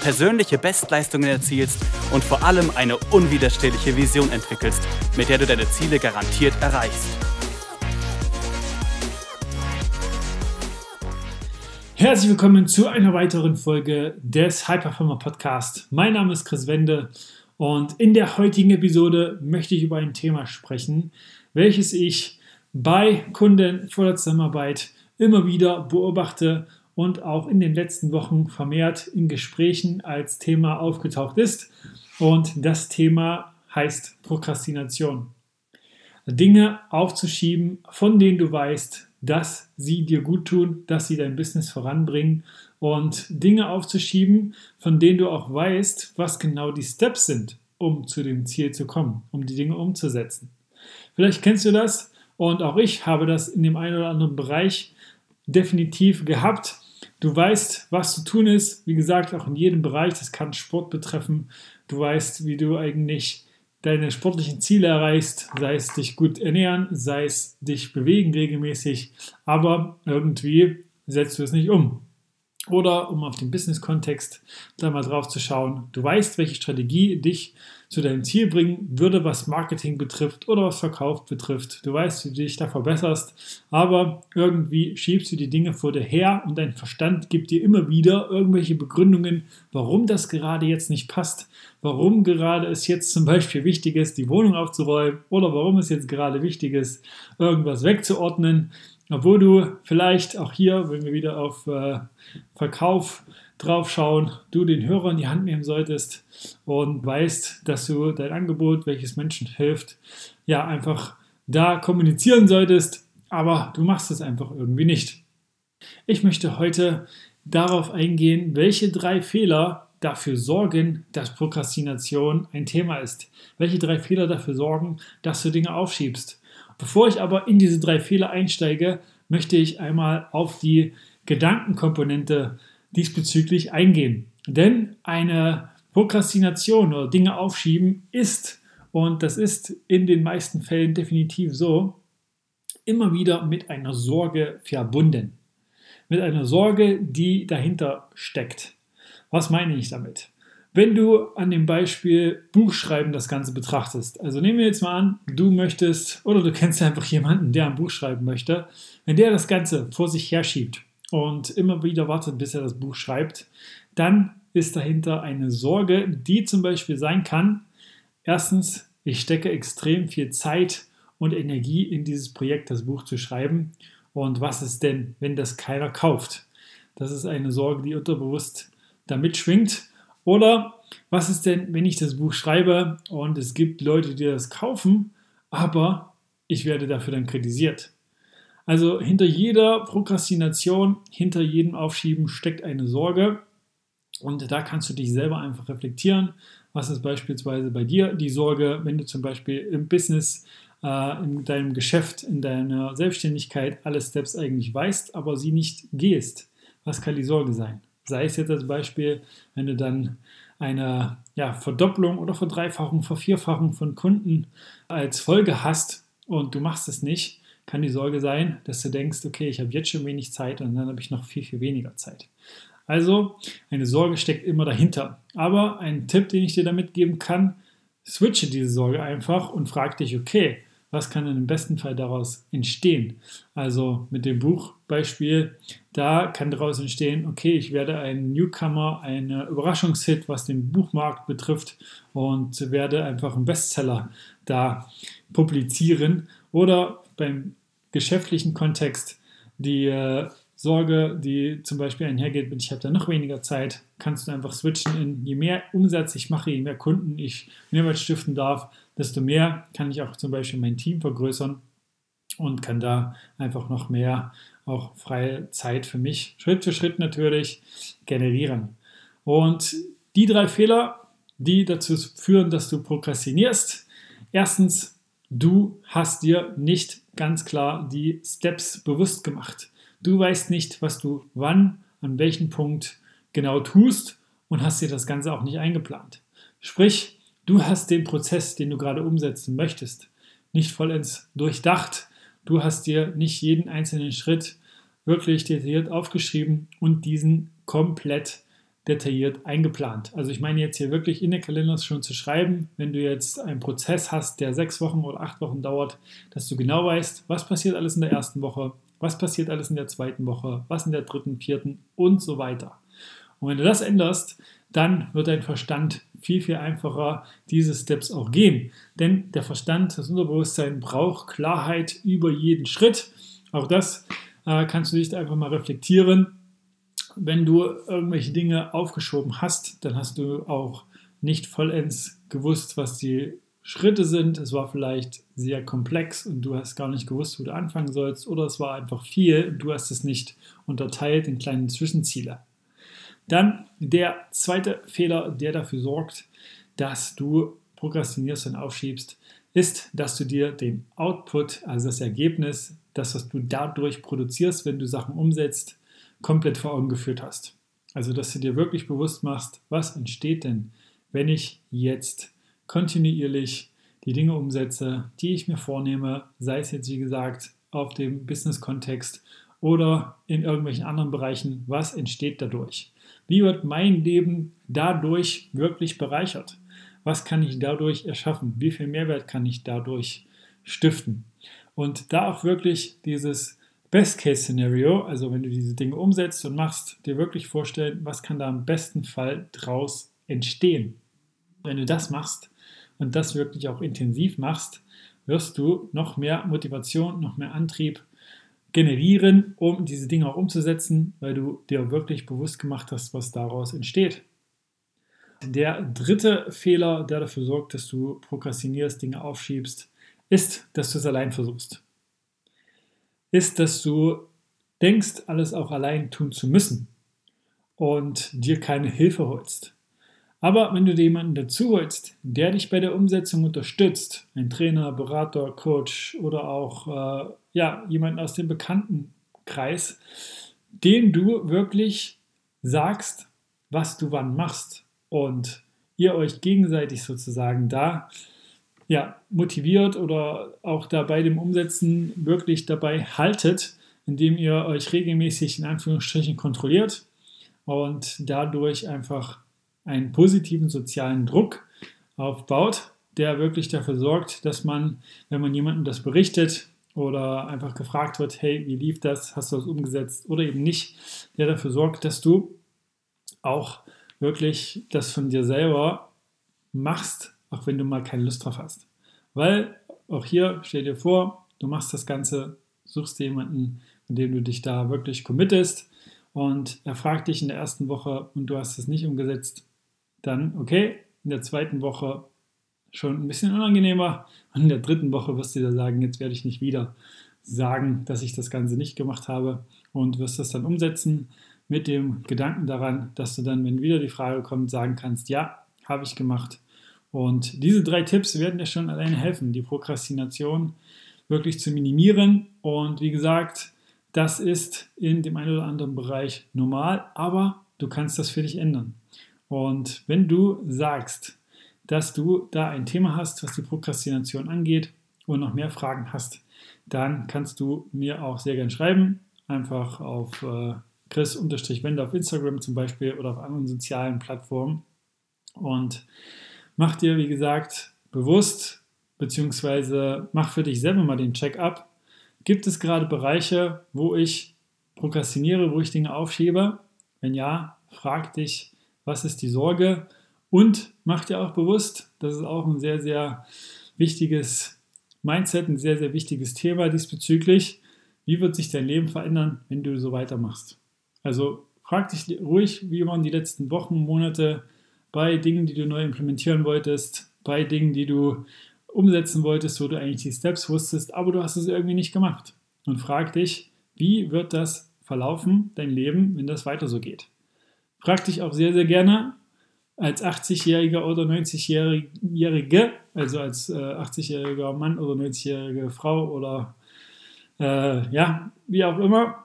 persönliche Bestleistungen erzielst und vor allem eine unwiderstehliche Vision entwickelst, mit der du deine Ziele garantiert erreichst. Herzlich willkommen zu einer weiteren Folge des High Performer Podcast. Mein Name ist Chris Wende und in der heutigen Episode möchte ich über ein Thema sprechen, welches ich bei Kunden vor der Zusammenarbeit immer wieder beobachte und auch in den letzten Wochen vermehrt in Gesprächen als Thema aufgetaucht ist. Und das Thema heißt Prokrastination. Dinge aufzuschieben, von denen du weißt, dass sie dir gut tun, dass sie dein Business voranbringen und Dinge aufzuschieben, von denen du auch weißt, was genau die Steps sind, um zu dem Ziel zu kommen, um die Dinge umzusetzen. Vielleicht kennst du das und auch ich habe das in dem einen oder anderen Bereich definitiv gehabt Du weißt, was zu tun ist. Wie gesagt, auch in jedem Bereich. Das kann Sport betreffen. Du weißt, wie du eigentlich deine sportlichen Ziele erreichst, sei es dich gut ernähren, sei es dich bewegen regelmäßig, aber irgendwie setzt du es nicht um. Oder um auf den Business-Kontext da mal drauf zu schauen, du weißt, welche Strategie dich zu deinem Ziel bringen würde, was Marketing betrifft oder was Verkauf betrifft. Du weißt, wie du dich da verbesserst, aber irgendwie schiebst du die Dinge vor dir her und dein Verstand gibt dir immer wieder irgendwelche Begründungen, warum das gerade jetzt nicht passt, warum gerade es jetzt zum Beispiel wichtig ist, die Wohnung aufzuräumen oder warum es jetzt gerade wichtig ist, irgendwas wegzuordnen obwohl du vielleicht auch hier, wenn wir wieder auf äh, Verkauf draufschauen, du den Hörer in die Hand nehmen solltest und weißt, dass du dein Angebot, welches Menschen hilft, ja einfach da kommunizieren solltest, aber du machst es einfach irgendwie nicht. Ich möchte heute darauf eingehen, welche drei Fehler dafür sorgen, dass Prokrastination ein Thema ist. Welche drei Fehler dafür sorgen, dass du Dinge aufschiebst. Bevor ich aber in diese drei Fehler einsteige, möchte ich einmal auf die Gedankenkomponente diesbezüglich eingehen. Denn eine Prokrastination oder Dinge aufschieben ist, und das ist in den meisten Fällen definitiv so, immer wieder mit einer Sorge verbunden. Mit einer Sorge, die dahinter steckt. Was meine ich damit? Wenn du an dem Beispiel Buchschreiben das Ganze betrachtest, also nehmen wir jetzt mal an, du möchtest oder du kennst einfach jemanden, der ein Buch schreiben möchte, wenn der das Ganze vor sich herschiebt und immer wieder wartet, bis er das Buch schreibt, dann ist dahinter eine Sorge, die zum Beispiel sein kann, erstens, ich stecke extrem viel Zeit und Energie in dieses Projekt, das Buch zu schreiben. Und was ist denn, wenn das keiner kauft? Das ist eine Sorge, die unterbewusst damit schwingt. Oder was ist denn, wenn ich das Buch schreibe und es gibt Leute, die das kaufen, aber ich werde dafür dann kritisiert? Also hinter jeder Prokrastination, hinter jedem Aufschieben steckt eine Sorge. Und da kannst du dich selber einfach reflektieren. Was ist beispielsweise bei dir die Sorge, wenn du zum Beispiel im Business, äh, in deinem Geschäft, in deiner Selbstständigkeit alle Steps eigentlich weißt, aber sie nicht gehst? Was kann die Sorge sein? Sei es jetzt als Beispiel, wenn du dann eine ja, Verdopplung oder Verdreifachung, Vervierfachung von Kunden als Folge hast und du machst es nicht, kann die Sorge sein, dass du denkst, okay, ich habe jetzt schon wenig Zeit und dann habe ich noch viel, viel weniger Zeit. Also eine Sorge steckt immer dahinter. Aber ein Tipp, den ich dir damit geben kann, switche diese Sorge einfach und frag dich, okay, was kann denn im besten Fall daraus entstehen? Also mit dem Buchbeispiel, da kann daraus entstehen, okay, ich werde ein Newcomer, ein Überraschungshit, was den Buchmarkt betrifft und werde einfach einen Bestseller da publizieren. Oder beim geschäftlichen Kontext die äh, Sorge, die zum Beispiel einhergeht mit, ich habe da noch weniger Zeit, kannst du einfach switchen in, je mehr Umsatz ich mache, je mehr Kunden ich Mehrwert stiften darf, desto mehr kann ich auch zum Beispiel mein Team vergrößern und kann da einfach noch mehr auch freie Zeit für mich Schritt für Schritt natürlich generieren. Und die drei Fehler, die dazu führen, dass du prokrastinierst. Erstens, du hast dir nicht ganz klar die Steps bewusst gemacht. Du weißt nicht, was du wann, an welchem Punkt genau tust und hast dir das Ganze auch nicht eingeplant. Sprich, du hast den Prozess, den du gerade umsetzen möchtest, nicht vollends durchdacht. Du hast dir nicht jeden einzelnen Schritt wirklich detailliert aufgeschrieben und diesen komplett detailliert eingeplant. Also ich meine jetzt hier wirklich in den Kalender schon zu schreiben, wenn du jetzt einen Prozess hast, der sechs Wochen oder acht Wochen dauert, dass du genau weißt, was passiert alles in der ersten Woche, was passiert alles in der zweiten Woche, was in der dritten, vierten und so weiter. Und wenn du das änderst, dann wird dein Verstand viel, viel einfacher diese Steps auch gehen. Denn der Verstand, das Unterbewusstsein braucht Klarheit über jeden Schritt. Auch das äh, kannst du dich einfach mal reflektieren. Wenn du irgendwelche Dinge aufgeschoben hast, dann hast du auch nicht vollends gewusst, was die Schritte sind. Es war vielleicht sehr komplex und du hast gar nicht gewusst, wo du anfangen sollst. Oder es war einfach viel und du hast es nicht unterteilt in kleine Zwischenziele. Dann der zweite Fehler, der dafür sorgt, dass du prokrastinierst und aufschiebst, ist, dass du dir den Output, also das Ergebnis, das, was du dadurch produzierst, wenn du Sachen umsetzt, komplett vor Augen geführt hast. Also, dass du dir wirklich bewusst machst, was entsteht denn, wenn ich jetzt kontinuierlich die Dinge umsetze, die ich mir vornehme, sei es jetzt wie gesagt auf dem Business-Kontext oder in irgendwelchen anderen Bereichen, was entsteht dadurch? Wie wird mein Leben dadurch wirklich bereichert? Was kann ich dadurch erschaffen? Wie viel Mehrwert kann ich dadurch stiften? Und da auch wirklich dieses Best-Case-Szenario, also wenn du diese Dinge umsetzt und machst, dir wirklich vorstellen, was kann da im besten Fall draus entstehen. Wenn du das machst und das wirklich auch intensiv machst, wirst du noch mehr Motivation, noch mehr Antrieb generieren, um diese Dinge auch umzusetzen, weil du dir wirklich bewusst gemacht hast, was daraus entsteht. Der dritte Fehler, der dafür sorgt, dass du prokrastinierst, Dinge aufschiebst, ist, dass du es allein versuchst. Ist, dass du denkst, alles auch allein tun zu müssen und dir keine Hilfe holst. Aber wenn du dir jemanden dazu holst, der dich bei der Umsetzung unterstützt, ein Trainer, Berater, Coach oder auch äh, ja, jemanden aus dem Bekanntenkreis, dem du wirklich sagst, was du wann machst und ihr euch gegenseitig sozusagen da ja, motiviert oder auch da bei dem Umsetzen wirklich dabei haltet, indem ihr euch regelmäßig in Anführungsstrichen kontrolliert und dadurch einfach einen positiven sozialen Druck aufbaut, der wirklich dafür sorgt, dass man, wenn man jemandem das berichtet oder einfach gefragt wird, hey, wie lief das, hast du das umgesetzt oder eben nicht, der dafür sorgt, dass du auch wirklich das von dir selber machst, auch wenn du mal keine Lust drauf hast. Weil auch hier stell dir vor, du machst das Ganze, suchst jemanden, mit dem du dich da wirklich committest und er fragt dich in der ersten Woche und du hast es nicht umgesetzt, dann okay, in der zweiten Woche schon ein bisschen unangenehmer und in der dritten Woche wirst du dir sagen, jetzt werde ich nicht wieder sagen, dass ich das Ganze nicht gemacht habe und wirst das dann umsetzen mit dem Gedanken daran, dass du dann, wenn wieder die Frage kommt, sagen kannst, ja, habe ich gemacht. Und diese drei Tipps werden dir schon alleine helfen, die Prokrastination wirklich zu minimieren. Und wie gesagt, das ist in dem einen oder anderen Bereich normal, aber du kannst das für dich ändern. Und wenn du sagst, dass du da ein Thema hast, was die Prokrastination angeht und noch mehr Fragen hast, dann kannst du mir auch sehr gern schreiben. Einfach auf äh, Chris-Wende auf Instagram zum Beispiel oder auf anderen sozialen Plattformen. Und mach dir, wie gesagt, bewusst, beziehungsweise mach für dich selber mal den Check-up. Gibt es gerade Bereiche, wo ich prokrastiniere, wo ich Dinge aufschiebe? Wenn ja, frag dich, was ist die Sorge und mach dir auch bewusst, das ist auch ein sehr, sehr wichtiges Mindset, ein sehr, sehr wichtiges Thema diesbezüglich. Wie wird sich dein Leben verändern, wenn du so weitermachst? Also frag dich ruhig, wie waren die letzten Wochen, Monate bei Dingen, die du neu implementieren wolltest, bei Dingen, die du umsetzen wolltest, wo du eigentlich die Steps wusstest, aber du hast es irgendwie nicht gemacht. Und frag dich, wie wird das verlaufen, dein Leben, wenn das weiter so geht? Frag dich auch sehr, sehr gerne, als 80-Jähriger oder 90-Jährige, also als äh, 80-jähriger Mann oder 90-jährige Frau oder äh, ja, wie auch immer,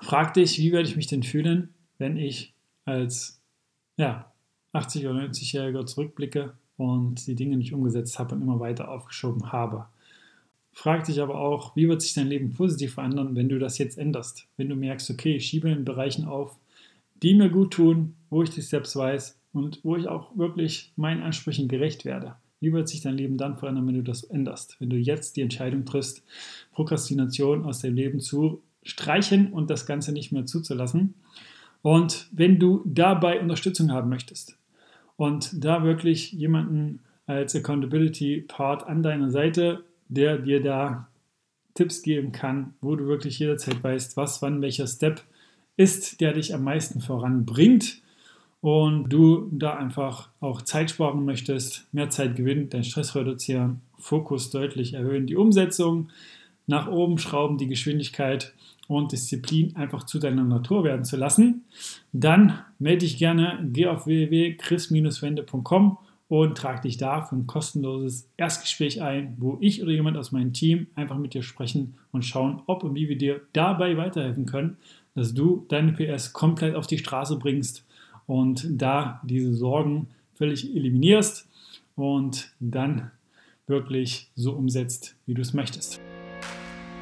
frag dich, wie werde ich mich denn fühlen, wenn ich als ja, 80- oder 90-Jähriger zurückblicke und die Dinge nicht umgesetzt habe und immer weiter aufgeschoben habe. Frag dich aber auch, wie wird sich dein Leben positiv verändern, wenn du das jetzt änderst? Wenn du merkst, okay, ich schiebe in Bereichen auf, die mir gut tun, wo ich die Steps weiß und wo ich auch wirklich meinen Ansprüchen gerecht werde. Wie wird sich dein Leben dann verändern, wenn du das änderst? Wenn du jetzt die Entscheidung triffst, Prokrastination aus deinem Leben zu streichen und das Ganze nicht mehr zuzulassen. Und wenn du dabei Unterstützung haben möchtest und da wirklich jemanden als Accountability Part an deiner Seite, der dir da Tipps geben kann, wo du wirklich jederzeit weißt, was, wann, welcher Step ist, der dich am meisten voranbringt. Und du da einfach auch Zeit sparen möchtest, mehr Zeit gewinnen, deinen Stress reduzieren, Fokus deutlich erhöhen, die Umsetzung nach oben schrauben, die Geschwindigkeit und Disziplin einfach zu deiner Natur werden zu lassen, dann melde dich gerne, geh auf www.chris-wende.com und trag dich da für ein kostenloses Erstgespräch ein, wo ich oder jemand aus meinem Team einfach mit dir sprechen und schauen, ob und wie wir dir dabei weiterhelfen können, dass du deine PS komplett auf die Straße bringst und da diese Sorgen völlig eliminierst und dann wirklich so umsetzt, wie du es möchtest.